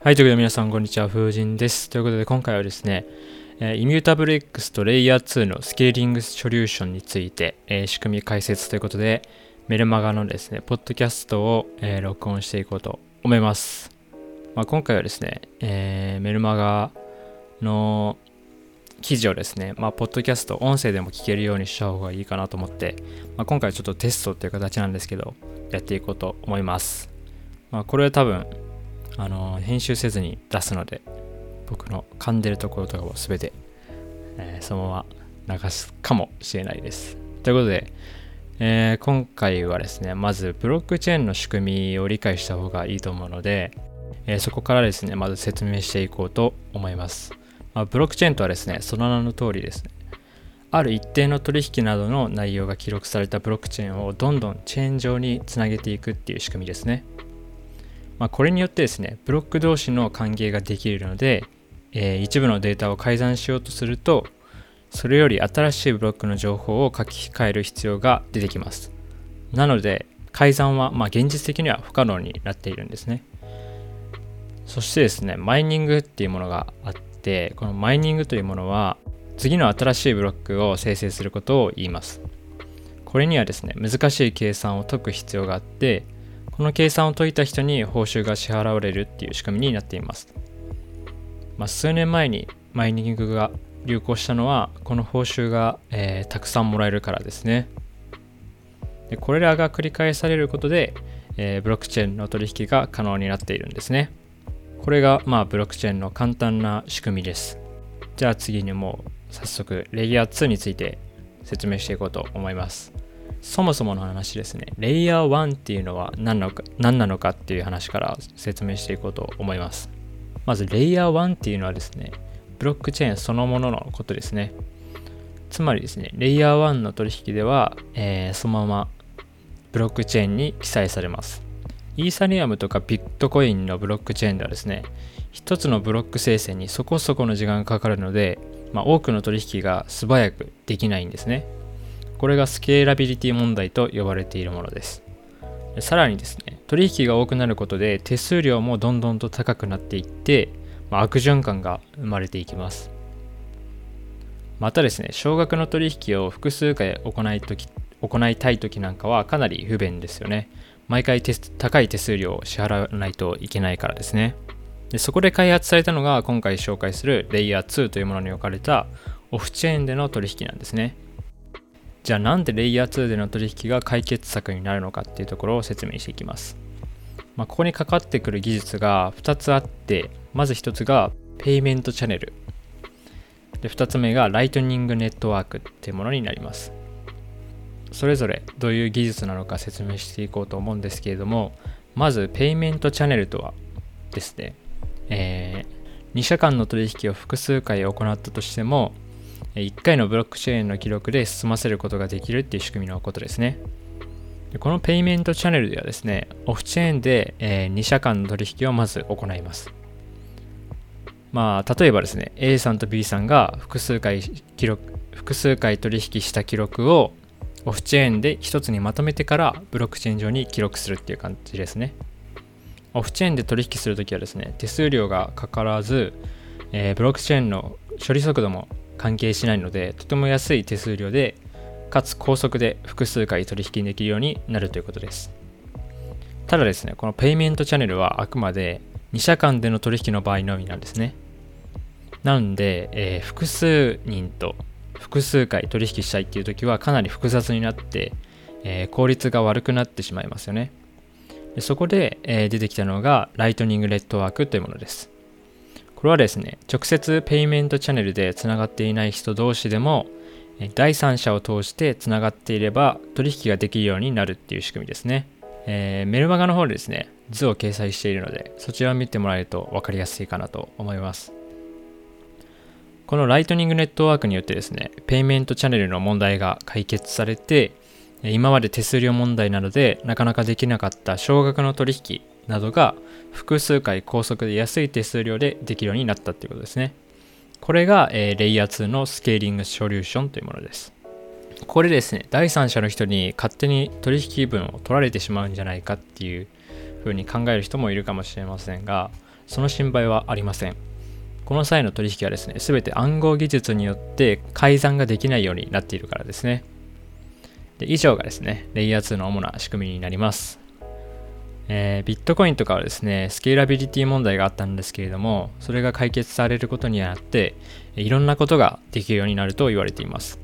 はい、ということで皆さん、こんにちは。風神です。ということで、今回はですね、えー、イミュータブル X とレイヤー2のスケーリングソリューションについて、えー仕組み解説ということで、メルマガのですね、ポッドキャストを、えー録音していこうと思います。まあ、今回はですね、えーメルマガの記事をですね、まあ、ポッドキャスト、音声でも聞けるようにした方がいいかなと思って、まあ、今回はちょっとテストっていう形なんですけど、やっていこうと思います。まあ、これは多分、あの編集せずに出すので僕の噛んでるところとかを全て、えーそのまま流すかもしれないです。ということで、えー今回はですねまずブロックチェーンの仕組みを理解した方がいいと思うので、えーそこからですねまず説明していこうと思います。まあ、ブロックチェーンとはですねその名の通りですねある一定の取引などの内容が記録されたブロックチェーンをどんどんチェーン上につなげていくっていう仕組みですね。まあ、これによってですね、ブロック同士の関係ができるので、えー一部のデータを改ざんしようとすると、それより新しいブロックの情報を書き換える必要が出てきます。なので、改ざんはま現実的には不可能になっているんですね。そしてですね、マイニングっていうものがあって、このマイニングというものは、次の新しいブロックを生成することを言います。これにはですね、難しい計算を解く必要があって、この計算を解いた人に報酬が支払われるっていう仕組みになっています。まあ、数年前にマイニングが流行したのは、この報酬が、えーたくさんもらえるからですね。でこれらが繰り返されることで、えーブロックチェーンの取引が可能になっているんですね。これが、まあ、ブロックチェーンの簡単な仕組みです。じゃあ次にもう早速、レイヤー2について説明していこうと思います。そもそもの話ですね、レイヤー1っていうのは何なのか何なのかっていう話から説明していこうと思います。まず、レイヤー1っていうのはですね、ブロックチェーンそのもののことですね。つまりですね、レイヤー1の取引では、えーそのままブロックチェーンに記載されます。イーサリアムとかビットコインのブロックチェーンではですね、一つのブロック生成にそこそこの時間がかかるので、まあ、多くの取引が素早くできないんですね。これがスケーラビリティ問題と呼ばれているものです。さらにですね、取引が多くなることで手数料もどんどんと高くなっていって、まあ、悪循環が生まれていきます。またですね、少額の取引を複数回行いとき行いたいときなんかはかなり不便ですよね。毎回高い手数料を支払わないといけないからですね。でそこで開発されたのが今回紹介するレイヤー2というものに置かれたオフチェーンでの取引なんですね。じゃあなんでレイヤー2での取引が解決策になるのかっていうところを説明していきます。まあ、ここにかかってくる技術が2つあって、まず1つがペイメントチャンネル。で、2つ目がライトニングネットワークっていうものになります。それぞれどういう技術なのか説明していこうと思うんですけれども、まずペイメントチャンネルとはですね、え2社間の取引を複数回行ったとしても、1回のブロックチェーンの記録で済ませることができるっていう仕組みのことですね。でこのペイメントチャンネルではですね、オフチェーンで、え2社間の取引をまず行います。まあ、例えばですね、A さんと B さんが複数回記録、複数回取引した記録をオフチェーンで一つにまとめてからブロックチェーン上に記録するっていう感じですね。オフチェーンで取引するときはですね、手数料がかからず、えーブロックチェーンの処理速度も関係しないので、とても安い手数料で、かつ高速で複数回取引できるようになるということです。ただですね、このペイメントチャンネルはあくまで2社間での取引の場合のみなんですね。なので、えー複数人と複数回取引したいっていう時はかなり複雑になって、えー効率が悪くなってしまいますよね。でそこで、えー出てきたのがライトニングネットワークというものです。これはですね、直接ペイメントチャンネルでつながっていない人同士でも、第三者を通してつながっていれば取引ができるようになるっていう仕組みですね。えーメルマガの方でですね、図を掲載しているので、そちらを見てもらえると分かりやすいかなと思います。このライトニングネットワークによってですね、ペイメントチャンネルの問題が解決されて、今まで手数料問題などでなかなかできなかった少額の取引などが複数回高速で安い手数料でできるようになったということですね。これが、えーレイヤー2のスケーリングソリューションというものです。これですね、第三者の人に勝手に取引分を取られてしまうんじゃないかっていう風に考える人もいるかもしれませんが、その心配はありません。この際の取引はですね、すべて暗号技術によって改ざんができないようになっているからですね。で以上がですね、レイヤー2の主な仕組みになります。えー、ビットコインとかはですね、スケーラビリティ問題があったんですけれども、それが解決されることによって、いろんなことができるようになると言われています。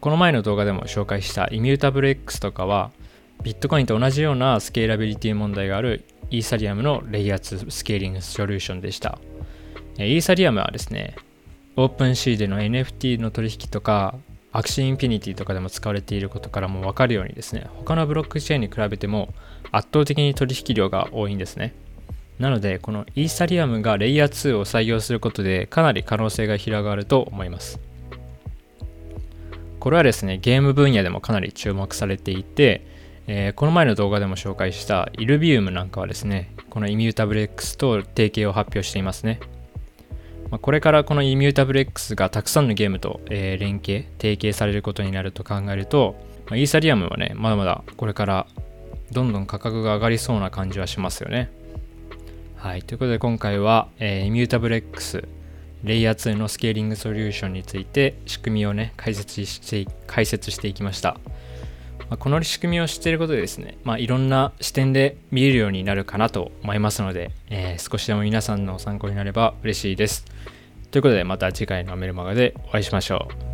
この前の動画でも紹介したイミュータブル X とかは、ビットコインと同じようなスケーラビリティ問題があるイーサリアムのレイヤー2スケーリングソリューションでした。イーサリアムはですね、オープンシーでの NFT の取引とか、アクシーインフィニティとかでも使われていることからも分かるようにですね、他のブロックチェーンに比べても圧倒的に取引量が多いんですね。なので、このイーサリアムがレイヤー2を採用することでかなり可能性が広がると思います。これはですね、ゲーム分野でもかなり注目されていて、えー、この前の動画でも紹介したイルビウムなんかはですね、このイミュータブル X と提携を発表していますね。まあ、これからこのイミュータブル X がたくさんのゲームと、え、連携、提携されることになると考えると、まあ、イーサリアムはね、まだまだこれからどんどん価格が上がりそうな感じはしますよね。はい。ということで今回は、えー、イミュータブル X、レイヤー2のスケーリングソリューションについて仕組みをね、解説して解説していきました。まあ、この仕組みを知っていることでですね、まあ、いろんな視点で見れるようになるかなと思いますので、えー、少しでも皆さんの参考になれば嬉しいです。ということでまた次回のメルマガでお会いしましょう。